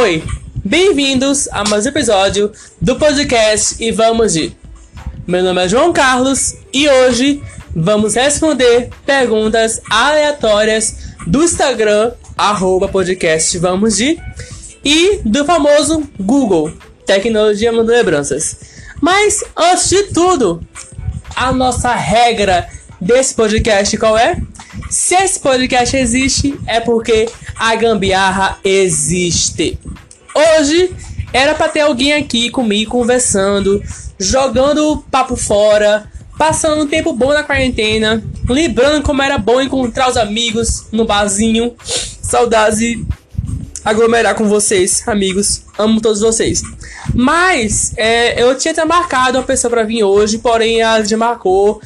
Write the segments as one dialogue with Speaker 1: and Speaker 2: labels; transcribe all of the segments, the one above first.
Speaker 1: Oi, bem-vindos a mais um episódio do podcast E Vamos de. Meu nome é João Carlos e hoje vamos responder perguntas aleatórias do Instagram, arroba podcast Vamos de, e do famoso Google, Tecnologia Mandando Lembranças. Mas, antes de tudo, a nossa regra desse podcast qual é? Se esse podcast existe, é porque a gambiarra existe. Hoje era para ter alguém aqui comigo conversando, jogando papo fora, passando um tempo bom na quarentena, lembrando como era bom encontrar os amigos no barzinho. Saudades e aglomerar com vocês, amigos. Amo todos vocês. Mas é, eu tinha até marcado uma pessoa para vir hoje, porém ela já marcou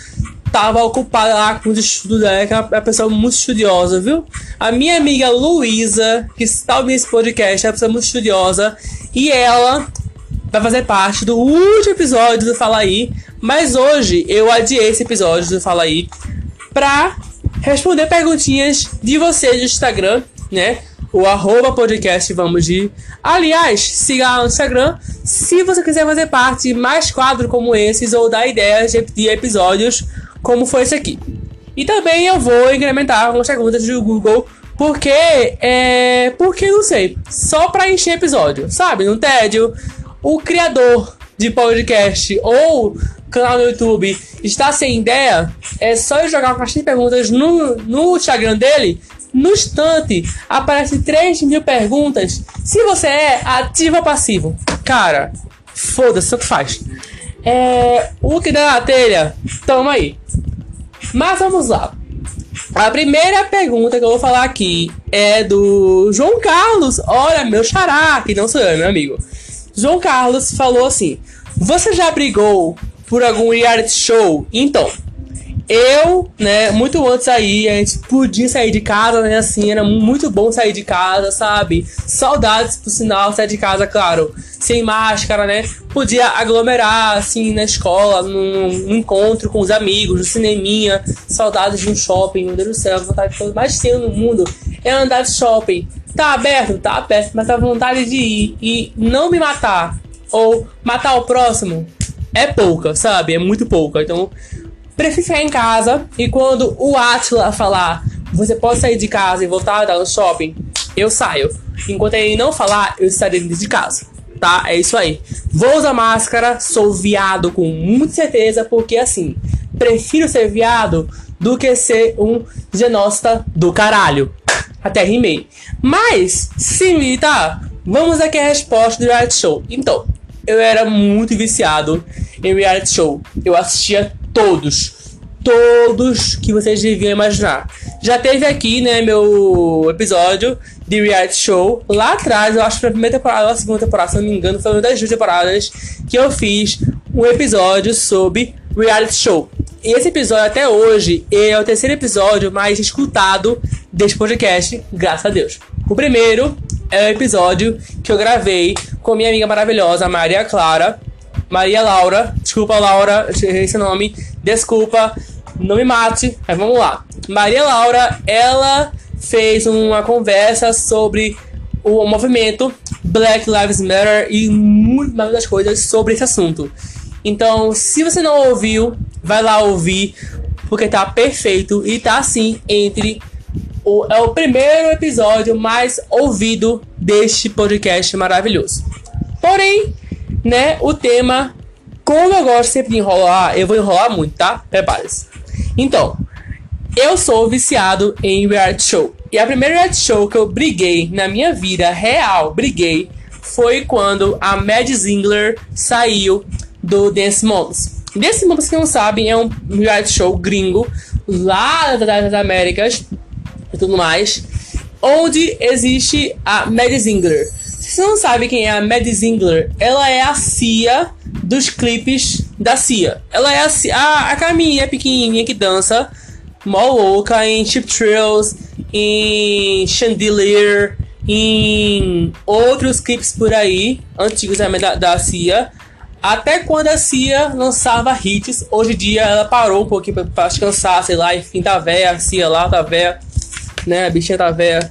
Speaker 1: tava ocupada lá com os estudos dela, que é uma pessoa muito estudiosa, viu? A minha amiga Luísa, que está ouvindo esse podcast, é uma pessoa muito estudiosa, e ela vai fazer parte do último episódio do Fala Aí, mas hoje eu adiei esse episódio do Fala Aí pra responder perguntinhas de vocês do Instagram, né? O arroba podcast vamos de. Aliás, siga lá no Instagram se você quiser fazer parte de mais quadros como esses ou dar ideias de episódios como foi esse aqui. E também eu vou incrementar algumas perguntas do Google, porque é. Porque não sei. Só para encher episódio, sabe? No tédio, o criador de podcast ou canal no YouTube está sem ideia, é só eu jogar uma caixinha de perguntas no, no Instagram dele. No instante, aparece 3 mil perguntas. Se você é ativo ou passivo, cara, foda-se, tanto faz. É, o que dá na telha, toma aí. Mas vamos lá. A primeira pergunta que eu vou falar aqui é do João Carlos. Olha, meu xará, que não sou eu, meu amigo. João Carlos falou assim: Você já brigou por algum reality show? Então, eu, né, muito antes aí, a gente podia sair de casa, né, assim, era muito bom sair de casa, sabe? Saudades, por sinal, sair de casa, claro, sem máscara, né? Podia aglomerar, assim, na escola, num, num encontro com os amigos, no cineminha, saudades de um shopping, meu Deus do céu, a vontade de coisa mais tenho no mundo é andar de shopping. Tá aberto? Tá aberto, mas a vontade de ir e não me matar, ou matar o próximo, é pouca, sabe? É muito pouca, então prefiro ficar em casa e quando o Atila falar você pode sair de casa e voltar no shopping, eu saio. Enquanto ele não falar, eu estarei dentro de casa. Tá? É isso aí. Vou usar máscara, sou viado com muita certeza, porque assim, prefiro ser viado do que ser um genocida do caralho. Até rimei. Mas, sim, tá? Vamos aqui a resposta do reality show. Então, eu era muito viciado em reality show. Eu assistia todos. Todos que vocês deviam imaginar. Já teve aqui, né, meu episódio de reality show. Lá atrás, eu acho que foi a primeira temporada ou a segunda temporada, se não me engano, foi uma das duas temporadas que eu fiz um episódio sobre reality show. E esse episódio até hoje é o terceiro episódio mais escutado deste podcast, graças a Deus. O primeiro é o episódio que eu gravei com minha amiga maravilhosa, Maria Clara. Maria Laura, desculpa Laura, esse nome, desculpa, não me mate, mas vamos lá. Maria Laura, ela fez uma conversa sobre o movimento Black Lives Matter e muitas coisas sobre esse assunto. Então, se você não ouviu, vai lá ouvir, porque tá perfeito e tá assim entre o, é o primeiro episódio mais ouvido deste podcast maravilhoso. Porém, né, o tema, como eu gosto sempre de enrolar, eu vou enrolar muito, tá? Prepare-se. Então, eu sou viciado em reality show. E a primeira reality show que eu briguei na minha vida real, briguei, foi quando a Mad Zingler saiu do Dance Moms. Dance Moms, que não sabem, é um reality show gringo lá das Américas e tudo mais, onde existe a Mad Zingler. Se você não sabe quem é a Mad Zingler, ela é a Cia dos clipes da Cia. Ela é a, a, a caminha pequenininha que dança, mó louca em Chip Trails, em Chandelier, em outros clipes por aí, antigos da, da Cia. Até quando a Cia lançava hits, hoje em dia ela parou um pouquinho pra, pra descansar, sei lá, enfim, tá velha, a Cia lá, tá velha né? A bichinha tá velha.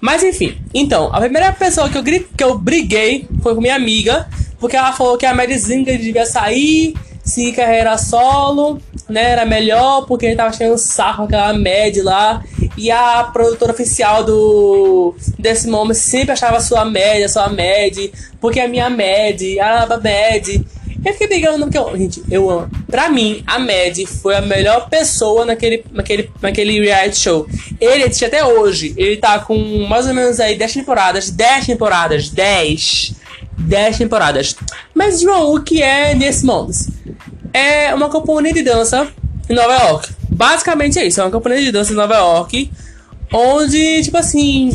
Speaker 1: Mas enfim, então, a primeira pessoa que eu, que eu briguei foi com minha amiga, porque ela falou que a Medizinga devia sair, se carreira solo, né, era melhor, porque ele tava cheio sarro aquela Med lá, e a produtora oficial do desse momento sempre achava sua média, sua Med, porque a minha Med, a Med, eu fiquei brigando porque, gente, eu amo. Pra mim, a Mad foi a melhor pessoa naquele, naquele, naquele reality show. Ele existe até hoje. Ele tá com mais ou menos aí 10 temporadas. 10 temporadas. 10. 10 temporadas. Mas, João, o que é nesse Moms? É uma companhia de dança em Nova York. Basicamente é isso. É uma companhia de dança em Nova York. Onde, tipo assim,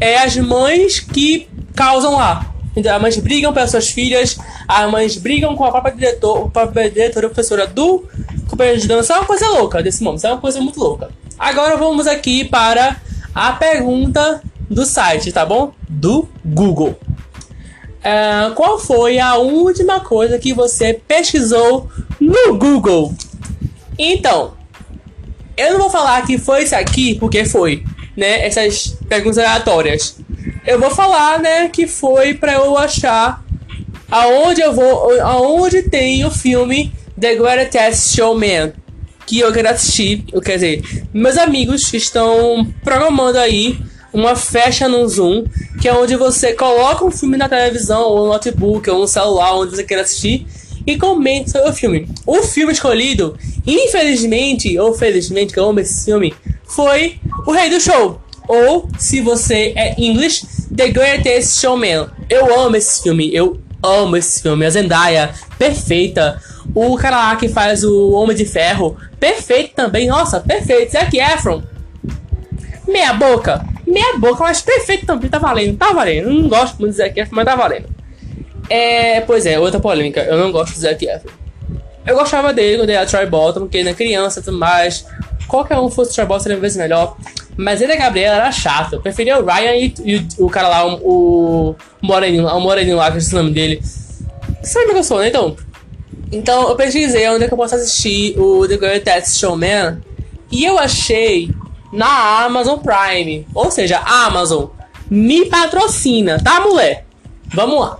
Speaker 1: é as mães que causam lá. Então, as mães brigam pelas suas filhas, as mães brigam com a própria diretor, a própria diretora e professora do companheiro de dança. É uma coisa louca desse momento, é uma coisa muito louca. Agora vamos aqui para a pergunta do site, tá bom? Do Google. Uh, qual foi a última coisa que você pesquisou no Google? Então, eu não vou falar que foi isso aqui, porque foi, né? Essas perguntas aleatórias eu vou falar, né, que foi para eu achar aonde eu vou, aonde tem o filme The Greatest Showman que eu quero assistir, quer dizer, meus amigos estão programando aí uma festa no Zoom, que é onde você coloca um filme na televisão, ou no notebook, ou no celular, onde você quer assistir, e comente sobre o filme. O filme escolhido, infelizmente, ou felizmente, que eu amo esse filme, foi O Rei do Show. Ou, se você é English, The Greatest Showman. Eu amo esse filme, eu amo esse filme. A Zendaya, perfeita. O cara lá que faz o Homem de Ferro, perfeito também. Nossa, perfeito. Zac Efron, meia boca. Meia boca, mas perfeito também. Tá valendo, tá valendo. não gosto muito do Zac Efron, mas tá valendo. É, pois é, outra polêmica. Eu não gosto do Zac Efron. Eu gostava dele quando era Troy Bolton, porque ele é criança e tudo mais. Qualquer um fosse Troy Bolton seria vezes melhor. Mas ele e a Gabriela era chato. Eu preferia o Ryan e, e o, cara lá, o, o Moreninho, o Moreninho lá, que é o nome dele. Sabe o que eu sou, né? Então, então eu pesquisei onde é que eu posso assistir o The Greatest Showman. E eu achei na Amazon Prime. Ou seja, a Amazon me patrocina, tá, mulher? Vamos lá.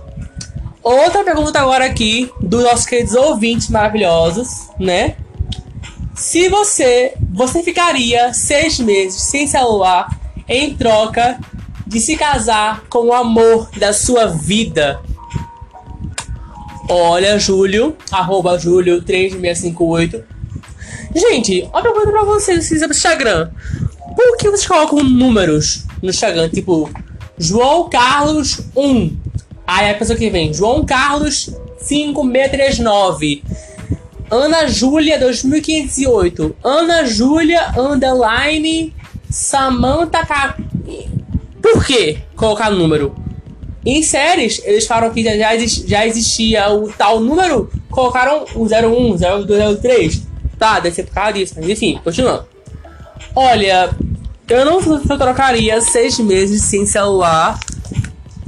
Speaker 1: Outra pergunta agora aqui dos nossos queridos ouvintes maravilhosos, né? Se você, você ficaria seis meses sem celular em troca de se casar com o amor da sua vida. Olha, Júlio, arroba Júlio 3658. Gente, uma pergunta pra vocês no Instagram. Por que vocês colocam números no Instagram? Tipo, João Carlos 1. Aí a pessoa que vem, João Carlos 5639. Ana Júlia 2508. Ana Júlia underline Samantha. Por que colocar número? Em séries, eles falam que já, já existia o tal número, colocaram o 01, 02, 03. Tá, deve ser por causa disso, mas enfim, continuando. Olha, eu não eu trocaria seis meses sem celular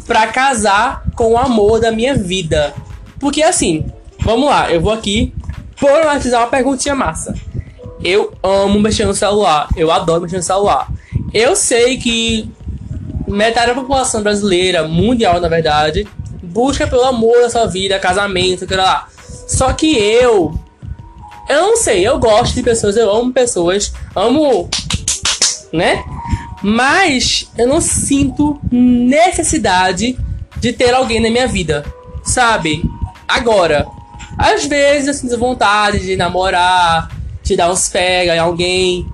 Speaker 1: pra casar com o amor da minha vida. Porque assim, vamos lá, eu vou aqui problematizar uma perguntinha massa. Eu amo mexer no celular. Eu adoro mexer no celular. Eu sei que metade da população brasileira, mundial na verdade, busca pelo amor da sua vida, casamento, sei lá. Só que eu. Eu não sei, eu gosto de pessoas, eu amo pessoas, amo. né? Mas eu não sinto necessidade de ter alguém na minha vida, sabe? Agora, às vezes eu sinto vontade de namorar, de dar uns pega em alguém.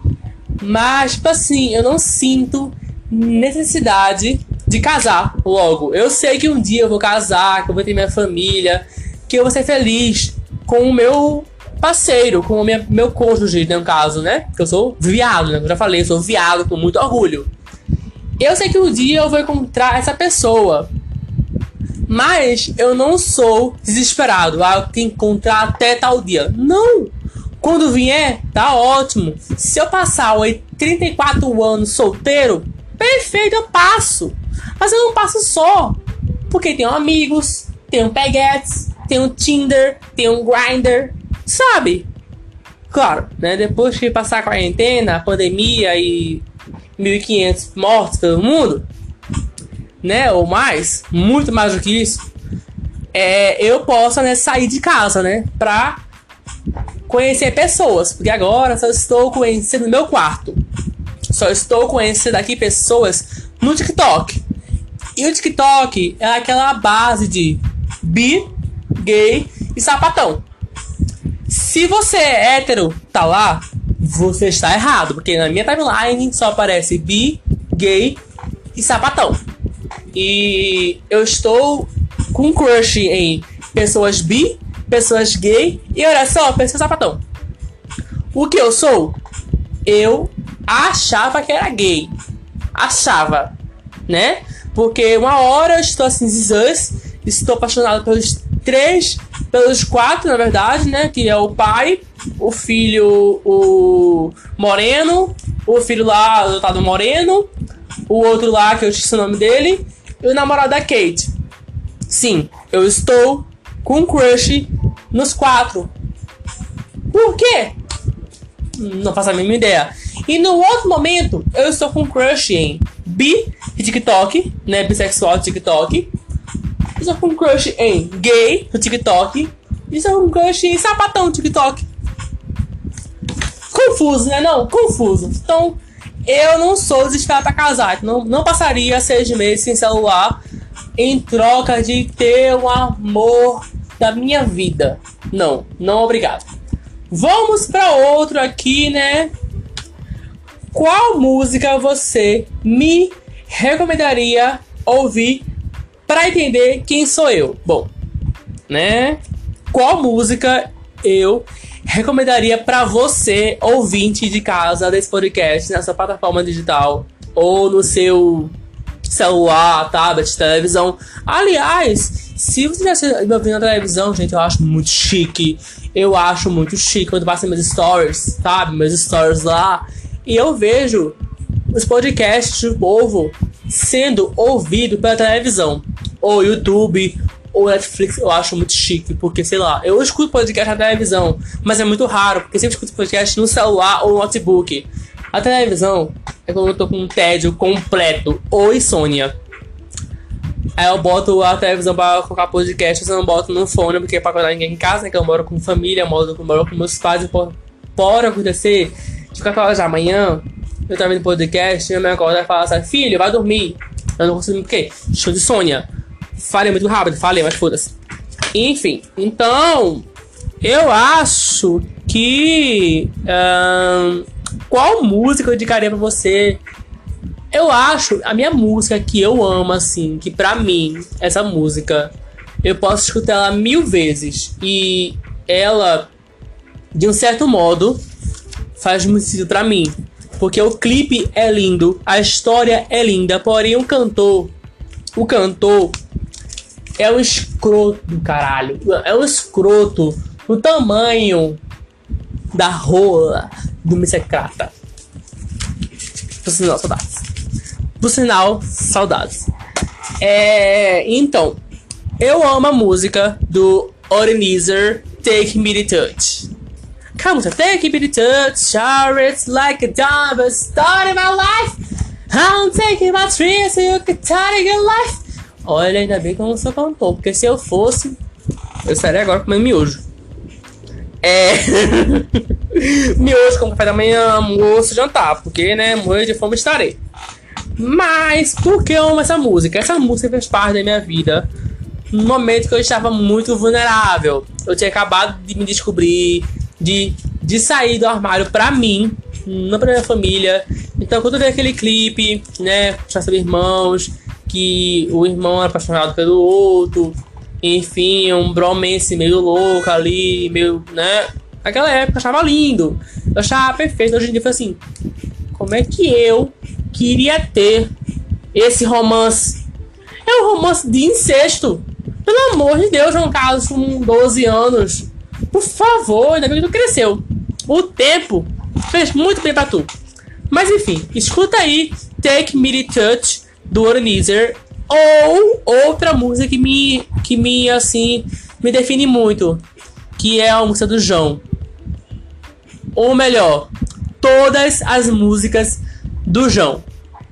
Speaker 1: Mas, tipo assim, eu não sinto necessidade de casar logo. Eu sei que um dia eu vou casar, que eu vou ter minha família, que eu vou ser feliz com o meu parceiro, com o meu, meu cônjuge, no caso, né? Porque eu sou viado, né? Eu já falei, eu sou viado com muito orgulho. Eu sei que um dia eu vou encontrar essa pessoa. Mas eu não sou desesperado. Ah, eu tenho que encontrar até tal dia. Não! Quando vier, tá ótimo. Se eu passar 34 anos solteiro, perfeito, eu passo. Mas eu não passo só. Porque tenho amigos, tenho peguetes, tenho Tinder, tenho Grindr, sabe? Claro, né? Depois que passar a quarentena, a pandemia e 1.500 mortos pelo mundo, né, ou mais, muito mais do que isso, é, eu possa né, sair de casa, né, pra conhecer pessoas, porque agora só estou conhecendo no meu quarto. Só estou conhecendo aqui pessoas no TikTok. E o TikTok é aquela base de bi, gay e sapatão. Se você é hétero, tá lá, você está errado, porque na minha timeline só aparece bi, gay e sapatão. E eu estou com crush em pessoas bi, pessoas gay e olha só, pessoas sapatão. O que eu sou? Eu achava que era gay. Achava, né? Porque uma hora eu estou assim, estou apaixonado pelos três, pelos quatro, na verdade, né? Que é o pai, o filho, o Moreno, o filho lá do Moreno, o outro lá que eu esqueci o nome dele, e o namorado da Kate. Sim, eu estou com crush nos quatro. Por quê? Não faço a mínima ideia. E no outro momento, eu estou com crush em bi TikTok, né? Bissexual TikTok. Estou com crush em gay do TikTok. E estou com crush em sapatão TikTok. Confuso, né? Não, confuso. Então, eu não sou desesperado pra casar. Não, não passaria seis meses sem celular em troca de ter o amor da minha vida. Não, não obrigado. Vamos para outro aqui, né? Qual música você me recomendaria ouvir para entender quem sou eu? Bom, né? Qual música eu recomendaria para você, ouvinte de casa desse podcast, nessa plataforma digital ou no seu celular, tablet, televisão. Aliás, se você já me ouvindo na televisão, gente, eu acho muito chique. Eu acho muito chique quando passa meus stories, sabe? Meus stories lá. E eu vejo os podcasts do povo sendo ouvido pela televisão, ou YouTube, ou Netflix, eu acho muito chique, porque sei lá, eu escuto podcast na televisão, mas é muito raro, porque sempre escuto podcast no celular ou no notebook. A televisão é quando eu tô com um tédio completo ou insônia. Aí eu boto a televisão pra colocar podcast, eu não boto no fone, porque é pra acordar ninguém em casa, né? Que eu moro com família, moro, moro com meus pais, e pode acontecer de 4 horas da manhã, eu tava vendo podcast, minha mãe acorda e fala assim, filho, vai dormir. Eu não consigo, por quê? Show de Sônia. Falei muito rápido, falei, mas foda-se. Enfim, então, eu acho que. qual música eu indicaria pra você? Eu acho a minha música que eu amo, assim, que pra mim, essa música, eu posso escutar ela mil vezes. E ela, de um certo modo, faz muito sentido pra mim. Porque o clipe é lindo, a história é linda, porém o cantor, o cantor é um escroto do caralho. É um escroto o tamanho da rola do Missecrata. Por sinal, saudades. Por sinal, saudades. É, então, eu amo a música do Organizer Take Me to Touch. Come to take me to touch, it's like a diamond, start in my life. I'm taking my dreams so you can turn your life. Olha, ainda bem que eu não sou cantor, porque se eu fosse, eu estaria agora comendo miojo. É. miojo com café da manhã, almoço, jantar, porque, né, morrer de fome estarei. Mas, por que eu amo essa música? Essa música fez parte da minha vida no momento que eu estava muito vulnerável. Eu tinha acabado de me descobrir, de, de sair do armário pra mim, não pra minha família. Então, quando eu vi aquele clipe, né, com os irmãos, que o irmão era apaixonado pelo outro, enfim, um bromance meio louco ali, meio, né? Naquela época eu achava lindo, eu achava perfeito. Hoje em dia assim: como é que eu queria ter esse romance? É um romance de incesto. Pelo amor de Deus, João Carlos, com 12 anos. Por favor, ainda bem que tu cresceu. O tempo fez muito bem pra tu. Mas enfim, escuta aí Take Me to Touch do Organizer ou outra música que me que me assim me define muito, que é a música do João. Ou melhor, todas as músicas do João,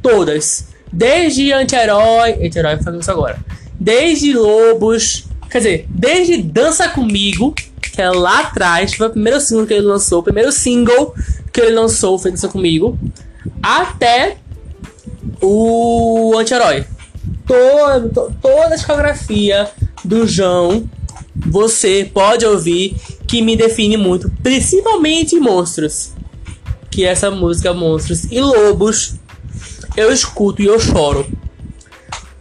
Speaker 1: todas, Desde anti-herói. Anti-herói fazendo isso agora. Desde Lobos. Quer dizer, desde Dança Comigo, que é lá atrás, foi o primeiro single que ele lançou, o primeiro single que ele lançou foi Dança Comigo, até o anti-herói. Toda, a discografia do João você pode ouvir que me define muito, principalmente Monstros. Que essa música Monstros e Lobos eu escuto e eu choro.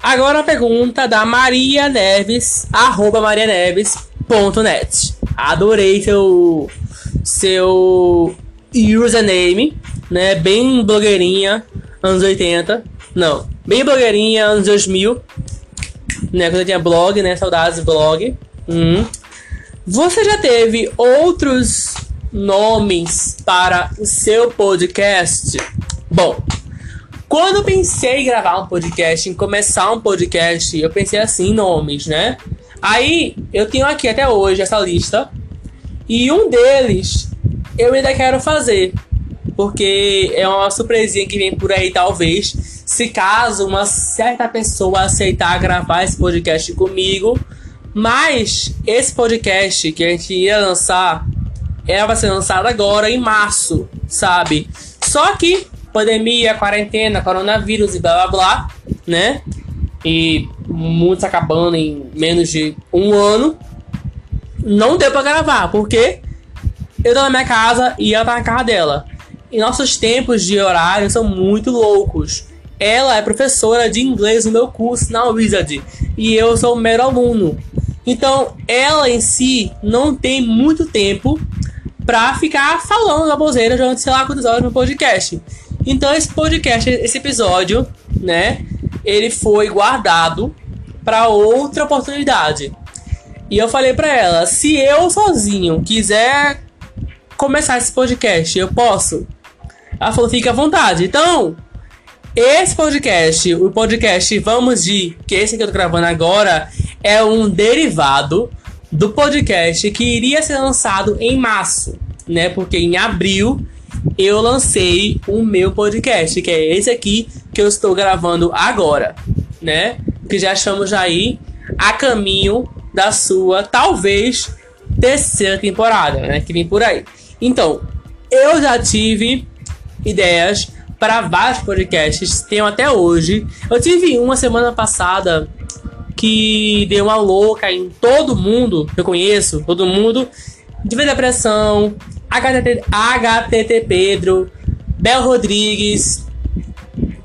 Speaker 1: Agora a pergunta da Maria Neves, arroba marianeves.net. Adorei seu, seu username, né? Bem blogueirinha, anos 80. Não, bem blogueirinha, anos 2000. Né? Quando eu tinha blog, né? Saudades blog. Hum. Você já teve outros nomes para o seu podcast? Bom, quando eu pensei em gravar um podcast, em começar um podcast, eu pensei assim, nomes, né? Aí eu tenho aqui até hoje essa lista. E um deles eu ainda quero fazer. Porque é uma surpresinha que vem por aí, talvez. Se caso uma certa pessoa aceitar gravar esse podcast comigo, mas esse podcast que a gente ia lançar, ela vai ser lançado agora em março, sabe? Só que pandemia, quarentena, coronavírus e blá blá blá, né? E muitos acabando em menos de um ano. Não deu pra gravar, porque eu tô na minha casa e ela tá na casa dela. E nossos tempos de horário são muito loucos. Ela é professora de inglês no meu curso na Wizard e eu sou um mero aluno. Então, ela em si não tem muito tempo pra ficar falando da bozeira durante sei lá quantas horas no podcast. Então, esse podcast, esse episódio, né, ele foi guardado para outra oportunidade. E eu falei para ela, se eu sozinho quiser começar esse podcast, eu posso. Ela falou, fica à vontade. Então, esse podcast, o podcast Vamos de, que esse que eu tô gravando agora, é um derivado do podcast que iria ser lançado em março, né? Porque em abril eu lancei o meu podcast, que é esse aqui que eu estou gravando agora, né? Que já estamos aí a caminho da sua, talvez, terceira temporada, né? Que vem por aí. Então, eu já tive ideias para vários podcasts, tenho até hoje. Eu tive uma semana passada que deu uma louca em todo mundo, eu conheço, todo mundo, de Depressão, HTT, HTT Pedro, Bel Rodrigues,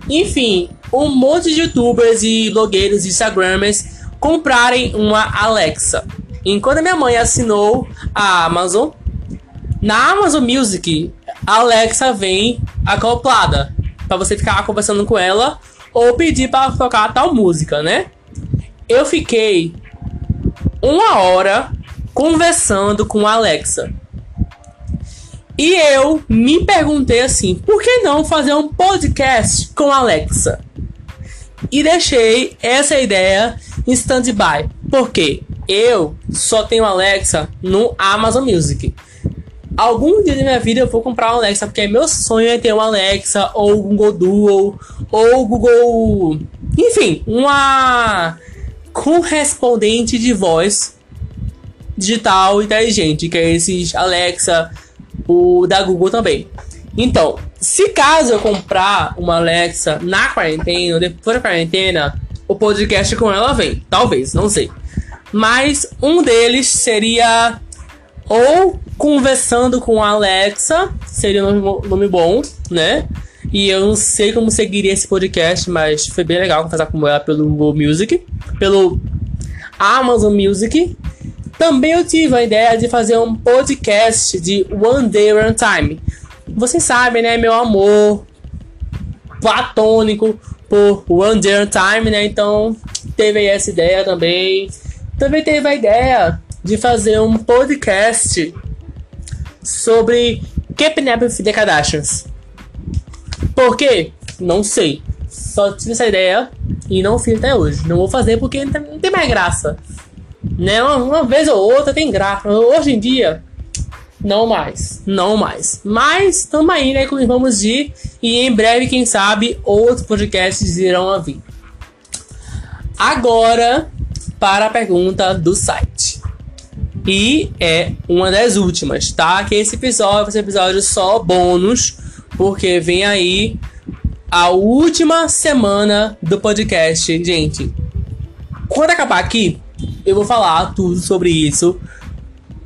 Speaker 1: enfim, um monte de youtubers e blogueiros e instagramers comprarem uma Alexa. Enquanto minha mãe assinou a Amazon, na Amazon Music, a Alexa vem acoplada para você ficar conversando com ela ou pedir para tocar tal música, né? Eu fiquei uma hora conversando com a Alexa. E eu me perguntei assim: por que não fazer um podcast com a Alexa? E deixei essa ideia em stand-by. Porque eu só tenho Alexa no Amazon Music. Algum dia da minha vida eu vou comprar uma Alexa, porque meu sonho é ter uma Alexa, ou Google Duo, ou Google. Enfim, uma correspondente de voz digital inteligente, que é esses Alexa, o da Google também. Então, se caso eu comprar uma Alexa na quarentena, depois da quarentena, o podcast com ela vem. Talvez, não sei. Mas um deles seria ou conversando com a Alexa, seria um nome bom, né? E eu não sei como seguiria esse podcast, mas foi bem legal conversar com ela pelo Google Music, pelo Amazon Music. Também eu tive a ideia de fazer um podcast de One Day One Time. Vocês sabem, né, meu amor platônico por One Day One Time, né? Então teve essa ideia também. Também teve a ideia de fazer um podcast sobre with the Kardashians. Por quê? Não sei. Só tive essa ideia e não fiz até hoje. Não vou fazer porque não tem mais graça. Né? Uma, uma vez ou outra tem graça. Hoje em dia, Não mais, não mais. Mas tamo aí, né? Com Vamos de e em breve, quem sabe, outros podcasts irão a vir. Agora, para a pergunta do site. E é uma das últimas, tá? Que esse episódio vai ser episódio só bônus, porque vem aí a última semana do podcast. Gente, quando acabar aqui, eu vou falar tudo sobre isso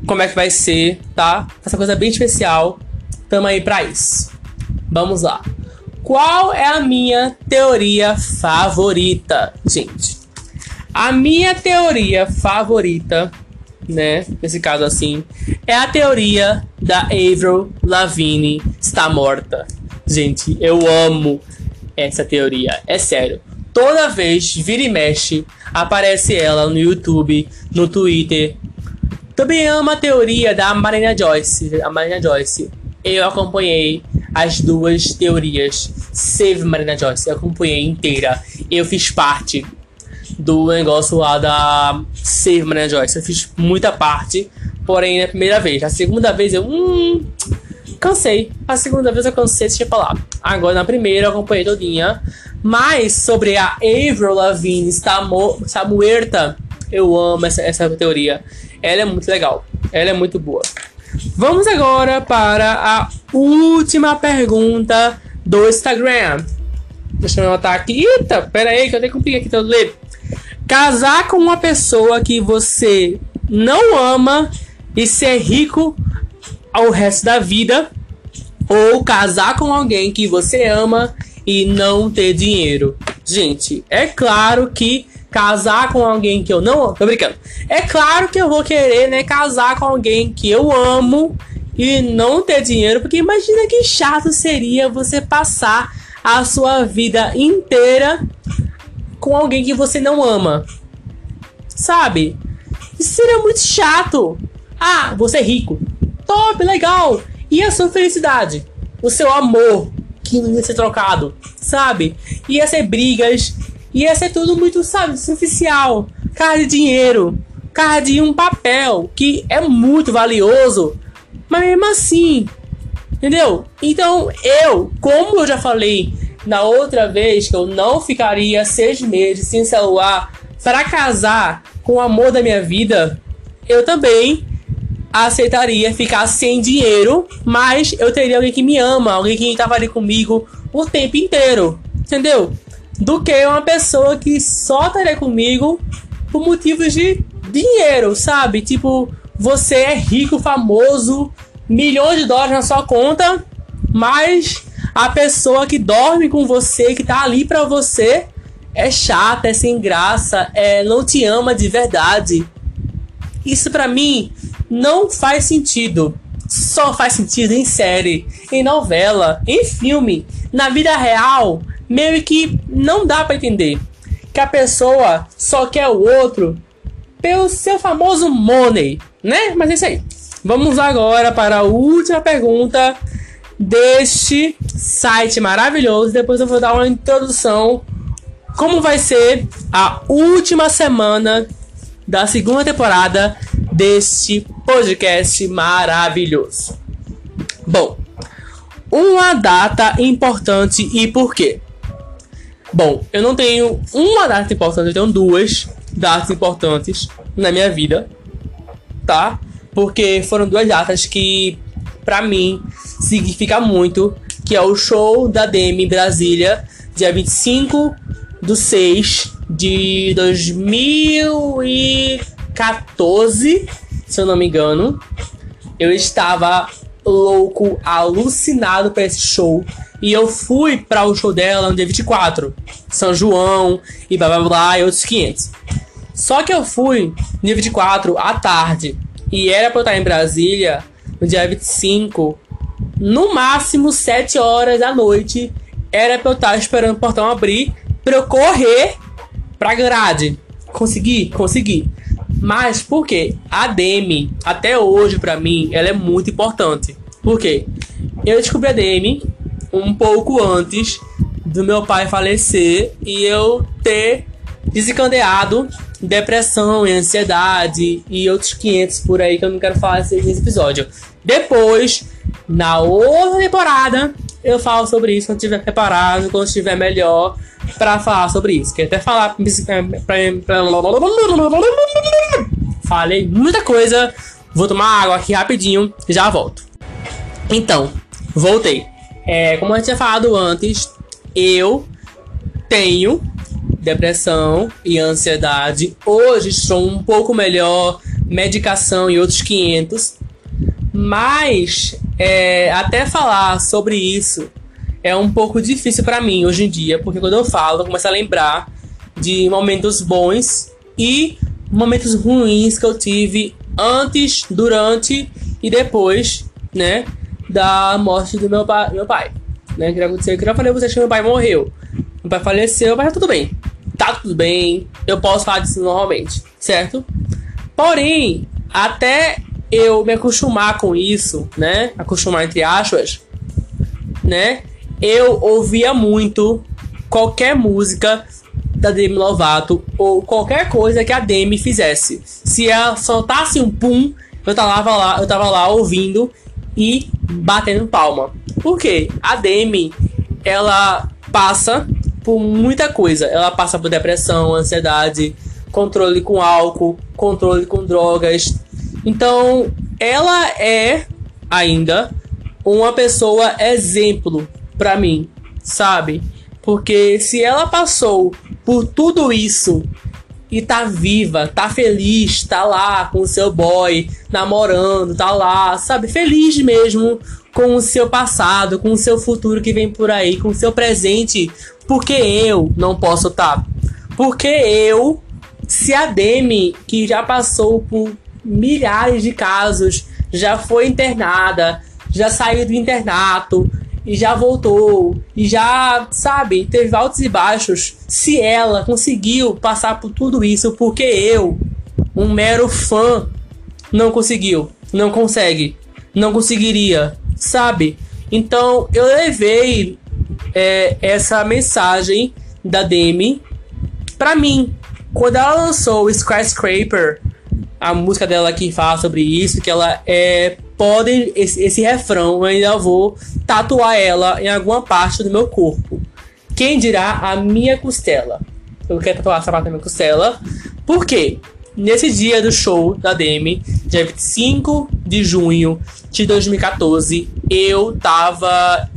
Speaker 1: como é que vai ser, tá? Essa coisa bem especial. Tamo aí pra isso. Vamos lá. Qual é a minha teoria favorita, gente? A minha teoria favorita, né? Nesse caso assim, é a teoria da Avril Lavigne está morta. Gente, eu amo essa teoria, é sério. Toda vez, vira e mexe, aparece ela no YouTube, no Twitter, também amo a teoria da Marina Joyce. A Marina Joyce. Eu acompanhei as duas teorias. Save Marina Joyce. Eu acompanhei inteira. Eu fiz parte do negócio lá da Save Marina Joyce. Eu fiz muita parte. Porém, na primeira vez. A segunda vez eu. Hum, cansei. A segunda vez eu cansei de falar. Agora, na primeira, eu acompanhei todinha. Mas sobre a Avril Lavigne está, está muerta. Eu amo essa, essa teoria. Ela é muito legal. Ela é muito boa. Vamos agora para a última pergunta do Instagram. Deixa eu anotar aqui. Eita, pera aí que eu tenho que cumprir aqui todo ler. Casar com uma pessoa que você não ama e ser rico ao resto da vida. Ou casar com alguém que você ama e não ter dinheiro. Gente, é claro que casar com alguém que eu não. Tô brincando. É claro que eu vou querer, né? Casar com alguém que eu amo e não ter dinheiro, porque imagina que chato seria você passar a sua vida inteira com alguém que você não ama. Sabe? Isso seria muito chato. Ah, você é rico. Top, legal. E a sua felicidade? O seu amor, que não ia ser trocado, sabe? Ia ser brigas, Ia ser tudo muito, sabe, superficial. Cara de dinheiro. Cara de um papel que é muito valioso. Mas mesmo assim. Entendeu? Então, eu, como eu já falei na outra vez, que eu não ficaria seis meses sem celular para casar com o amor da minha vida, eu também aceitaria ficar sem dinheiro, mas eu teria alguém que me ama, alguém que estava ali comigo o tempo inteiro, entendeu? do que uma pessoa que só estaria comigo por motivos de dinheiro, sabe? Tipo, você é rico, famoso, milhões de dólares na sua conta, mas a pessoa que dorme com você, que tá ali pra você, é chata, é sem graça, é não te ama de verdade. Isso para mim não faz sentido. Só faz sentido em série, em novela, em filme. Na vida real, meio que não dá para entender que a pessoa só quer o outro pelo seu famoso money, né? Mas é isso aí. Vamos agora para a última pergunta deste site maravilhoso. Depois eu vou dar uma introdução como vai ser a última semana da segunda temporada deste podcast maravilhoso. Bom, uma data importante e por quê? Bom, eu não tenho uma data importante, eu tenho duas datas importantes na minha vida, tá? Porque foram duas datas que, pra mim, significa muito, que é o show da DM Brasília, dia 25 do 6 de 2014, se eu não me engano. Eu estava louco, alucinado para esse show. E eu fui para o show dela no dia 24. São João e blá blá blá e outros 500. Só que eu fui no dia 24 à tarde. E era pra eu estar em Brasília no dia 25. No máximo 7 horas da noite. Era pra eu estar esperando o portão abrir. Pra eu correr pra grade. Consegui? Consegui. Mas por quê? A Demi, até hoje, para mim, ela é muito importante. Por quê? Eu descobri a Demi um pouco antes do meu pai falecer e eu ter desencadeado depressão e ansiedade e outros 500 por aí que eu não quero falar nesse episódio. Depois, na outra temporada, eu falo sobre isso quando estiver preparado, quando estiver melhor para falar sobre isso. Quer até falar Falei muita coisa. Vou tomar água aqui rapidinho e já volto. Então, voltei. É, como eu tinha falado antes, eu tenho depressão e ansiedade. Hoje estou um pouco melhor, medicação e outros 500. Mas é, até falar sobre isso é um pouco difícil para mim hoje em dia, porque quando eu falo, eu começo a lembrar de momentos bons e momentos ruins que eu tive antes, durante e depois, né, da morte do meu, pa meu pai. Né, que aconteceu, que eu falei pra vocês que meu pai morreu. Meu pai faleceu, mas tá tudo bem. Tá tudo bem, eu posso falar disso normalmente, certo? Porém, até eu me acostumar com isso, né? Acostumar entre aspas, né? Eu ouvia muito qualquer música da Demi Lovato ou qualquer coisa que a Demi fizesse. Se ela soltasse um pum, eu tava lá, eu tava lá ouvindo e batendo palma. Por quê? A Demi, ela passa por muita coisa. Ela passa por depressão, ansiedade, controle com álcool, controle com drogas. Então, ela é ainda uma pessoa exemplo para mim, sabe? Porque se ela passou por tudo isso e tá viva, tá feliz, tá lá com o seu boy, namorando, tá lá, sabe? Feliz mesmo com o seu passado, com o seu futuro que vem por aí, com o seu presente. Porque eu não posso? Tá? Porque eu, se a Demi, que já passou por milhares de casos, já foi internada, já saiu do internato, e já voltou, e já, sabe, teve altos e baixos. Se ela conseguiu passar por tudo isso, porque eu, um mero fã, não conseguiu, não consegue, não conseguiria, sabe? Então eu levei é, essa mensagem da Demi pra mim. Quando ela lançou o Skyscraper, a música dela que fala sobre isso, que ela é podem esse, esse refrão eu ainda vou tatuar ela em alguma parte do meu corpo. Quem dirá a minha costela? Eu quero tatuar essa parte da minha costela. Por quê? Nesse dia do show da Demi, dia 25 de junho de 2014, eu tava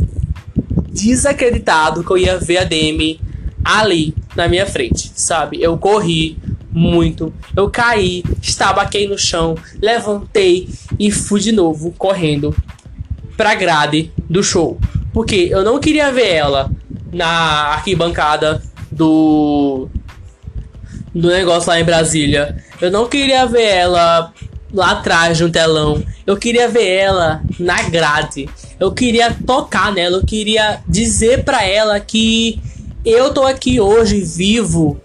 Speaker 1: desacreditado que eu ia ver a Demi ali na minha frente, sabe? Eu corri muito. Eu caí, estabaquei no chão, levantei e fui de novo correndo pra grade do show. Porque eu não queria ver ela na arquibancada do do negócio lá em Brasília. Eu não queria ver ela lá atrás de um telão. Eu queria ver ela na grade. Eu queria tocar nela, eu queria dizer para ela que eu tô aqui hoje vivo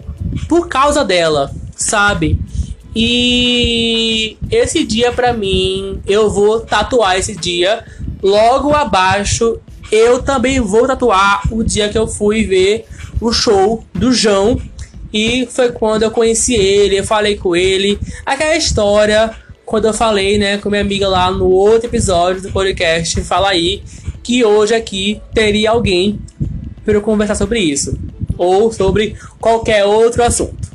Speaker 1: por causa dela, sabe? E esse dia para mim, eu vou tatuar esse dia. Logo abaixo, eu também vou tatuar o dia que eu fui ver o show do João. E foi quando eu conheci ele, eu falei com ele. Aquela história, quando eu falei, né, com minha amiga lá no outro episódio do podcast, fala aí que hoje aqui teria alguém para eu conversar sobre isso ou sobre qualquer outro assunto.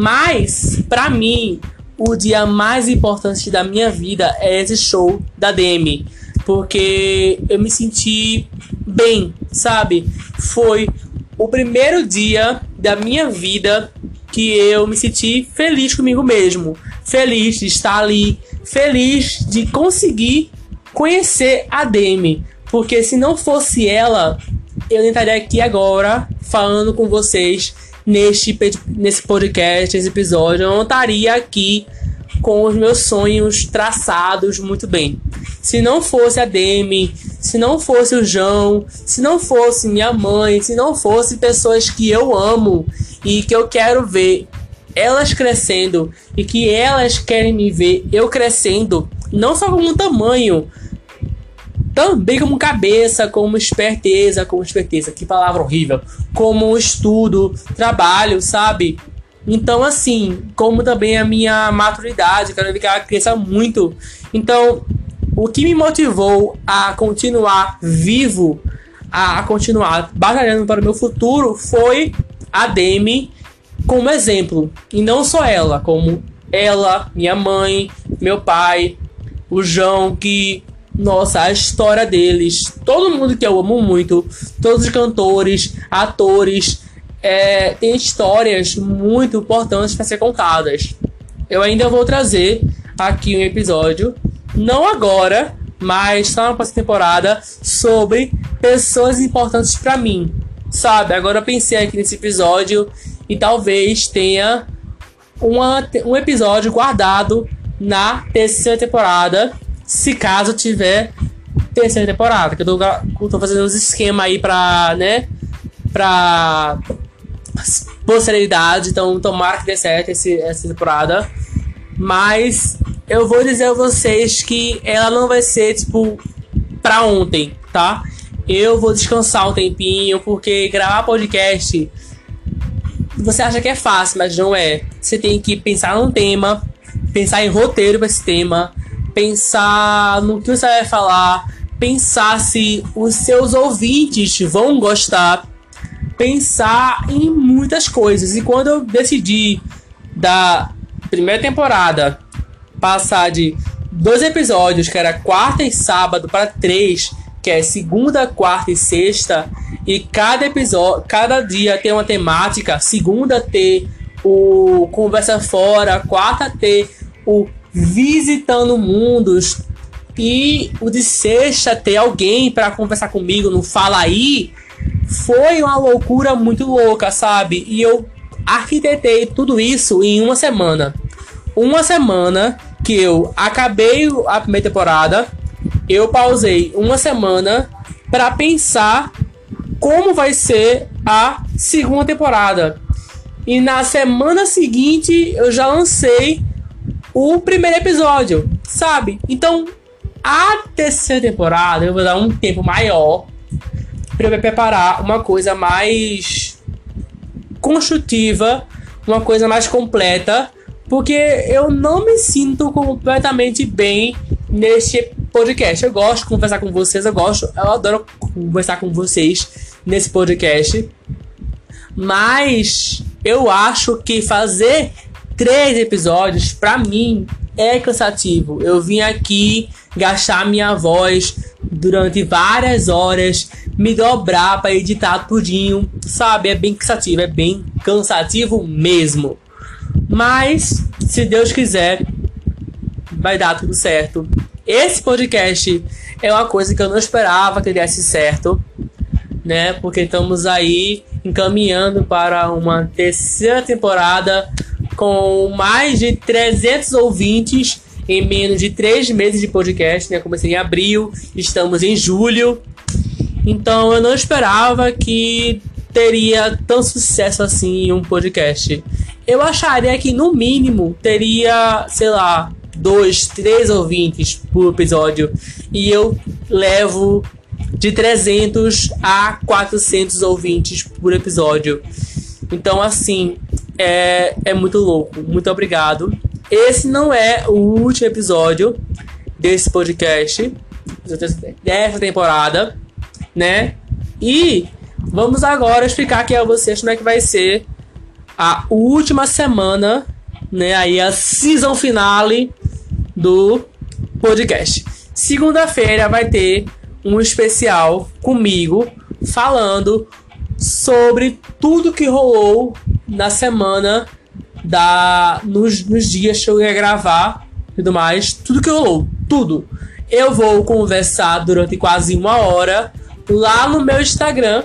Speaker 1: Mas, para mim, o dia mais importante da minha vida é esse show da Demi. Porque eu me senti bem, sabe? Foi o primeiro dia da minha vida que eu me senti feliz comigo mesmo. Feliz de estar ali. Feliz de conseguir conhecer a Demi. Porque se não fosse ela, eu não estaria aqui agora falando com vocês neste, nesse podcast, nesse episódio. Eu não estaria aqui com os meus sonhos traçados muito bem. Se não fosse a Demi, se não fosse o João, se não fosse minha mãe, se não fosse pessoas que eu amo e que eu quero ver elas crescendo e que elas querem me ver eu crescendo, não só como tamanho, também como cabeça, como esperteza, como esperteza, que palavra horrível, como estudo, trabalho, sabe? Então, assim, como também a minha maturidade, quero ver que ela cresça muito. Então, o que me motivou a continuar vivo, a, continuar batalhando para o meu futuro, foi a Demi como exemplo. E não só ela, como ela, minha mãe, meu pai, o João, que. Nossa, a história deles, todo mundo que eu amo muito, todos os cantores, atores, é, tem histórias muito importantes para ser contadas. Eu ainda vou trazer aqui um episódio, não agora, mas só na próxima temporada, sobre pessoas importantes para mim. Sabe? Agora eu pensei aqui nesse episódio e talvez tenha uma, um episódio guardado na terceira temporada, se caso tiver terceira temporada, que eu tô, tô fazendo uns esquemas aí pra, né, pra posteridade, então tomara que dê certo esse, essa temporada. Mas eu vou dizer a vocês que ela não vai ser, tipo, pra ontem, tá? Eu vou descansar um tempinho, porque gravar podcast você acha que é fácil, mas não é. Você tem que pensar num tema, pensar em roteiro para esse tema, pensar no que você vai falar, pensar se os seus ouvintes vão gostar, pensar em muitas coisas. E quando eu decidi da primeira temporada passar de dois episódios, que era quarta e sábado, para três, que é segunda, quarta e sexta, e cada episódio, cada dia tem uma temática. Segunda ter o conversa fora, quarta ter o visitando mundos e o de sexta ter alguém para conversar comigo no fala aí. Foi uma loucura muito louca, sabe? E eu arquitetei tudo isso em uma semana. Uma semana que eu acabei a primeira temporada, eu pausei uma semana para pensar como vai ser a segunda temporada. E na semana seguinte eu já lancei o primeiro episódio, sabe? Então, a terceira temporada eu vou dar um tempo maior para eu preparar uma coisa mais construtiva, uma coisa mais completa, porque eu não me sinto completamente bem neste podcast. Eu gosto de conversar com vocês, eu gosto, eu adoro conversar com vocês nesse podcast. Mas eu acho que fazer três episódios, para mim, é cansativo. Eu vim aqui gastar minha voz durante várias horas, me dobrar para editar tudinho, sabe? É bem cansativo, é bem cansativo mesmo. Mas, se Deus quiser, vai dar tudo certo. Esse podcast é uma coisa que eu não esperava que desse certo, né? Porque estamos aí encaminhando para uma terceira temporada com mais de 300 ouvintes em menos de três meses de podcast, né? Comecei em abril, estamos em julho. Então eu não esperava que teria tão sucesso assim um podcast. Eu acharia que no mínimo teria, sei lá, dois, três ouvintes por episódio. E eu levo de 300 a 400 ouvintes por episódio. Então, assim, é, é muito louco. Muito obrigado. Esse não é o último episódio desse podcast, dessa temporada, né? E vamos agora explicar aqui a vocês como é que vai ser a última semana, né? Aí a season finale do podcast. Segunda-feira vai ter um especial comigo falando sobre tudo que rolou na semana da nos, nos dias que eu ia gravar e tudo mais, tudo que rolou, tudo. Eu vou conversar durante quase uma hora lá no meu Instagram,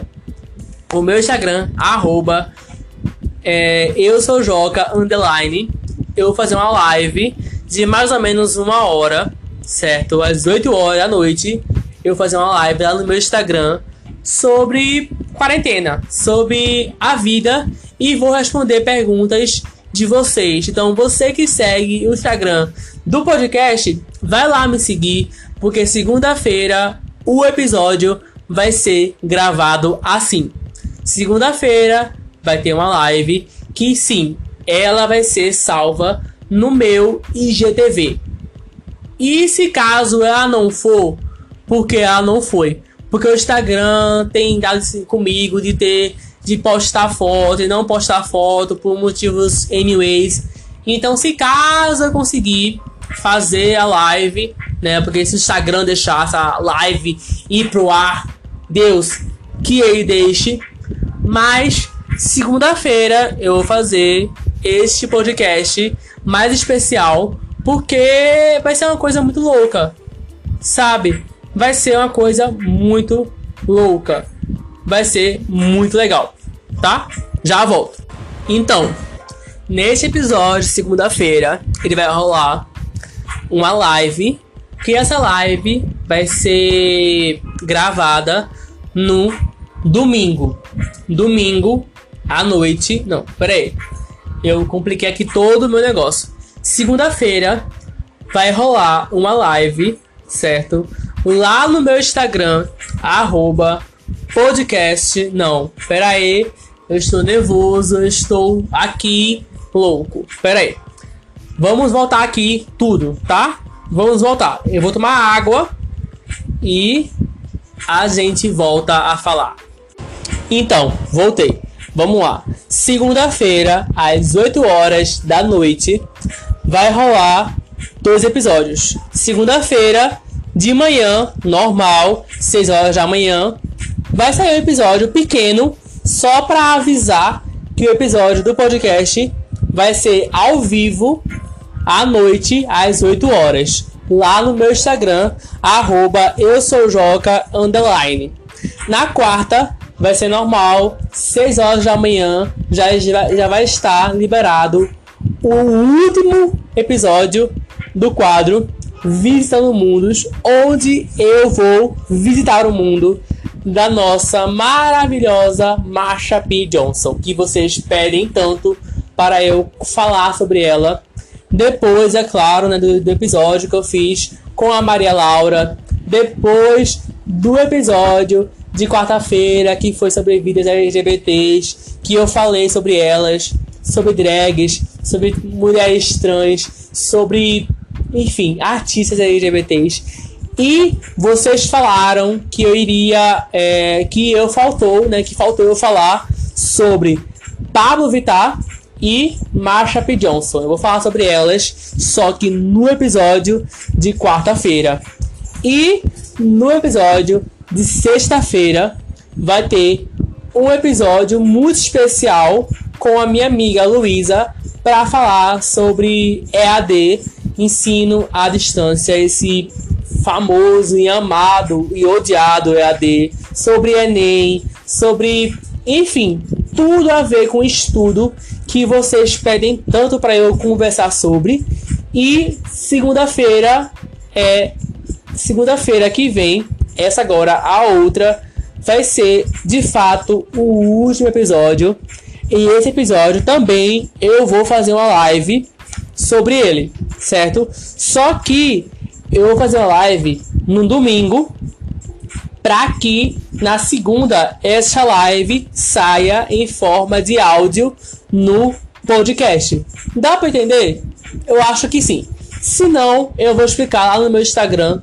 Speaker 1: o meu Instagram arroba é, eu sou Joca underline. Eu vou fazer uma live de mais ou menos uma hora, certo? Às 8 horas da noite, eu vou fazer uma live lá no meu Instagram sobre quarentena, sobre a vida e vou responder perguntas de vocês. Então, você que segue o Instagram do podcast, vai lá me seguir, porque segunda-feira o episódio vai ser gravado assim. Segunda-feira vai ter uma live que sim, ela vai ser salva no meu IGTV. E se caso ela não for, porque ela não foi? Porque o Instagram tem dado comigo de ter de postar foto e não postar foto por motivos anyways. Então, se caso eu conseguir fazer a live, né? Porque se o Instagram deixar essa live ir pro ar, Deus que ele deixe. Mas segunda-feira eu vou fazer este podcast mais especial porque vai ser uma coisa muito louca, sabe? Vai ser uma coisa muito louca. Vai ser muito legal, tá? Já volto. Então, neste episódio, segunda-feira, ele vai rolar uma live. Que essa live vai ser gravada no domingo. Domingo à noite. Não, peraí. Eu compliquei aqui todo o meu negócio. Segunda-feira vai rolar uma live, certo? Lá no meu Instagram, arroba podcast. Não, peraí. Eu estou nervoso, eu estou aqui louco. Peraí. Vamos voltar aqui tudo, tá? Vamos voltar. Eu vou tomar água e a gente volta a falar. Então, voltei. Vamos lá. Segunda-feira, às 8 horas da noite, vai rolar dois episódios. Segunda-feira, de manhã, normal, 6 horas da manhã, vai sair um episódio pequeno só para avisar que o episódio do podcast vai ser ao vivo à noite às 8 horas lá no meu Instagram, arroba eu sou Joca, underline. Na quarta, vai ser normal, 6 horas da manhã, já, já vai estar liberado o último episódio do quadro Visitando Mundos, onde eu vou visitar o mundo da nossa maravilhosa Marsha P. Johnson, que vocês pedem tanto para eu falar sobre ela depois, é claro, né, do, do episódio que eu fiz com a Maria Laura. Depois do episódio de quarta-feira que foi sobre vidas LGBTs, que eu falei sobre elas, sobre drags, sobre mulheres trans, sobre, enfim, artistas LGBTs. E vocês falaram que eu iria, é, que eu faltou, né, que faltou eu falar sobre Pablo Vittar e Marsha P. Johnson. Eu vou falar sobre elas, só que no episódio de quarta-feira. E no episódio de sexta-feira vai ter um episódio muito especial com a minha amiga Luísa para falar sobre EAD, ensino à distância, esse famoso e amado e odiado EAD, sobre Enem, sobre, enfim, tudo a ver com estudo que vocês pedem tanto para eu conversar sobre. E segunda-feira é segunda-feira que vem, essa agora a outra vai ser de fato o último episódio. E esse episódio também eu vou fazer uma live sobre ele, certo? Só que eu vou fazer uma live no domingo para que na segunda essa live saia em forma de áudio no podcast. Dá para entender? Eu acho que sim. Se não, eu vou explicar lá no meu Instagram,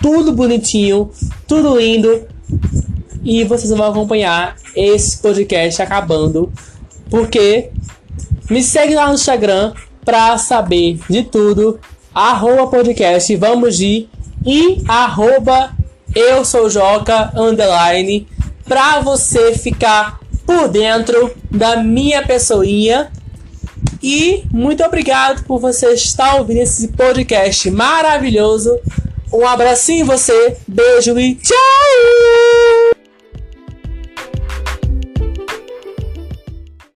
Speaker 1: tudo bonitinho, tudo lindo, e vocês vão acompanhar esse podcast acabando, porque me segue lá no Instagram para saber de tudo. Arroba podcast, vamos de e arroba eu sou Joca underline para você ficar por dentro da minha pessoinha. E muito obrigado por você estar ouvindo esse podcast maravilhoso. Um abracinho em você, beijo e tchau!